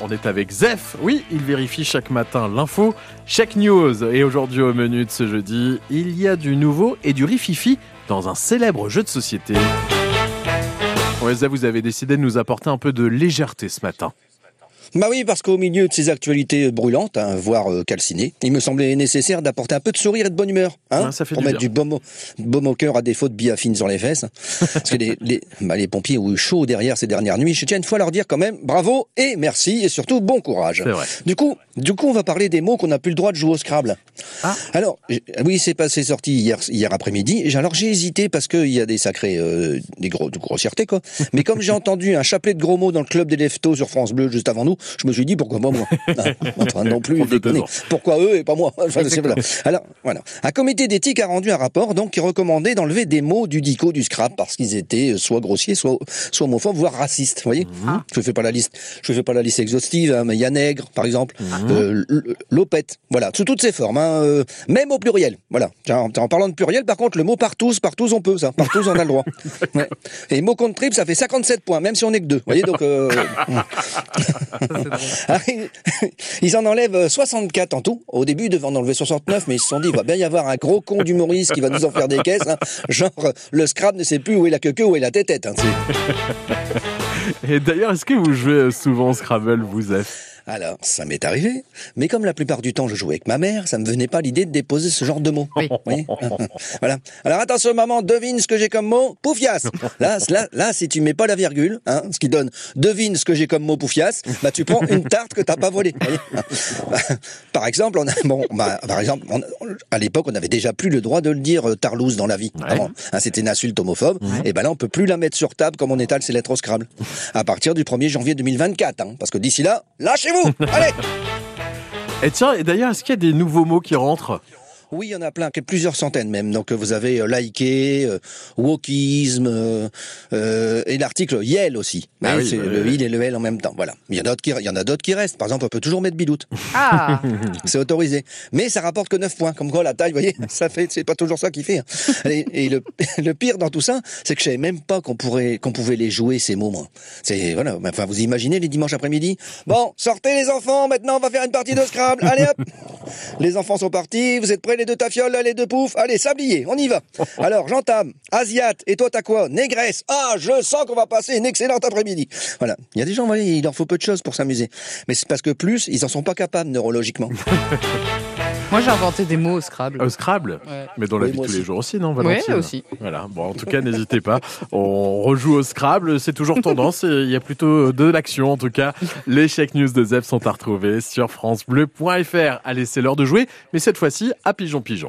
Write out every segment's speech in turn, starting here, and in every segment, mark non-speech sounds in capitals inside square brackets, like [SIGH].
On est avec Zef. Oui, il vérifie chaque matin l'info. Check News. Et aujourd'hui, au menu de ce jeudi, il y a du nouveau et du rififi dans un célèbre jeu de société. Ouais, Zef, vous avez décidé de nous apporter un peu de légèreté ce matin. Bah oui, parce qu'au milieu de ces actualités brûlantes, hein, voire euh, calcinées, il me semblait nécessaire d'apporter un peu de sourire et de bonne humeur, hein, Ouais, ça fait pour du mettre bien. du baume au, baume au cœur à défaut de biafine sur les fesses. parce que les, [LAUGHS] les, bah, les pompiers ont eu chaud derrière ces dernières nuits. Je tiens une fois à leur dire quand même bravo et merci et surtout bon courage. Vrai. Du coup, du coup, on va parler des mots qu'on n'a plus le droit de jouer au Scrabble. Ah. Alors, oui, c'est passé sorti hier, hier après-midi. Alors j'ai hésité parce qu'il y a des sacrés, euh, des gros, de grossièreté quoi. Mais comme j'ai [LAUGHS] entendu un chapelet de gros mots dans le club des leftos sur France Bleu juste avant nous, je me suis dit pourquoi pas moi. [LAUGHS] Ah, enfin non plus, déconner. Pourquoi eux et pas moi Enfin. Alors voilà, un comité d'éthique a rendu un rapport donc qui recommandait d'enlever des mots du dico du scrap parce qu'ils étaient euh, soit grossiers, soit soit homophobes, voire racistes. Vous voyez Je fais pas la liste, je fais pas la liste exhaustive, hein, mais il y a nègre par exemple, euh, l- lopette, voilà, sous toutes ses formes, hein, euh, même au pluriel. Voilà. En, en parlant de pluriel, par contre, le mot partous, partous on peut ça, partous on a le droit. [LAUGHS] Ouais. Et mot contre triple, ça fait 57 points, même si on est que deux. Vous voyez donc. euh, [LAUGHS] [LAUGHS] ah, ils- [LAUGHS] Ils en enlèvent 64 en tout. Au début, ils devaient en enlever 69, mais ils se sont dit, il va bien y avoir un gros con d'humoriste qui va nous en faire des caisses. hein. Genre, euh, le scrap ne sait plus où est la queue, où est la tête. Hein. [LAUGHS] Et d'ailleurs, est-ce que vous jouez souvent au Scrabble, vous, Zef Alors, ça m'est arrivé, mais comme la plupart du temps je jouais avec ma mère, ça me venait pas l'idée de déposer ce genre de mots. Oui. Voyez [LAUGHS] voilà. Alors attention maman, devine ce que j'ai comme mot, poufias. Là, là, là, si tu mets pas la virgule, hein, ce qui donne devine ce que j'ai comme mot poufias, bah tu prends une tarte que t'as pas volée. voyez? Par exemple, on a, bon, bah, par exemple, on- à l'époque, on avait déjà plus le droit de le dire euh, tarlouse dans la vie. Ouais. Avant, hein, C'était une insulte homophobe. Et ben là, on peut plus la mettre sur table comme on étale ses lettres au Scrabble. À partir du 1er janvier 2024, hein, parce que d'ici là, lâchez-vous. [LAUGHS] Allez. Et tiens, et d'ailleurs, est-ce qu'il y a des nouveaux mots qui rentrent? Oui, il y en a plein, plusieurs centaines même. Donc vous avez euh, liké, euh, wokisme, euh, euh, et l'article Yel aussi. Ah Oui, oui, c'est bah, le oui. il et le L en même temps. Voilà. Il y en a d'autres qui, il y en a d'autres qui restent. Par exemple, on peut toujours mettre bidoute. Ah [LAUGHS] C'est autorisé. Mais ça rapporte que 9 points. Comme quoi, la taille, vous voyez, [LAUGHS] ça fait, c'est pas toujours ça qui fait. hein. Et, et le, [LAUGHS] le pire dans tout ça, c'est que je savais même pas qu'on pourrait, qu'on pouvait les jouer, ces mots, moi. C'est, voilà. Enfin, vous imaginez les dimanches après-midi? Bon, sortez les enfants, maintenant on va faire une partie de Scrabble. Allez hop! Les enfants sont partis, vous êtes prêts les deux tafioles, les deux poufs? Allez, sablier, on y va. [LAUGHS] Alors, j'entame. Asiate, et toi t'as quoi? Négresse. Ah, je sens qu'on va passer une excellente après-midi. Voilà. Il y a des gens, voyez, il leur faut peu de choses pour s'amuser. Mais c'est parce que plus, ils en sont pas capables neurologiquement. [LAUGHS] Moi j'ai inventé des mots au Scrabble. Au Scrabble Ouais. Mais dans la Oui, vie de tous les jours aussi, non, Ouais, Valentine aussi. Voilà. Bon, en tout cas, n'hésitez pas. On rejoue au Scrabble. C'est toujours tendance. Il y a plutôt de l'action, en tout cas. Les check news de Zef sont à retrouver sur FranceBleu.fr. Allez, c'est l'heure de jouer. Mais cette fois-ci, à Pigeon Pigeon.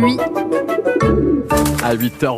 Oui. À 8h.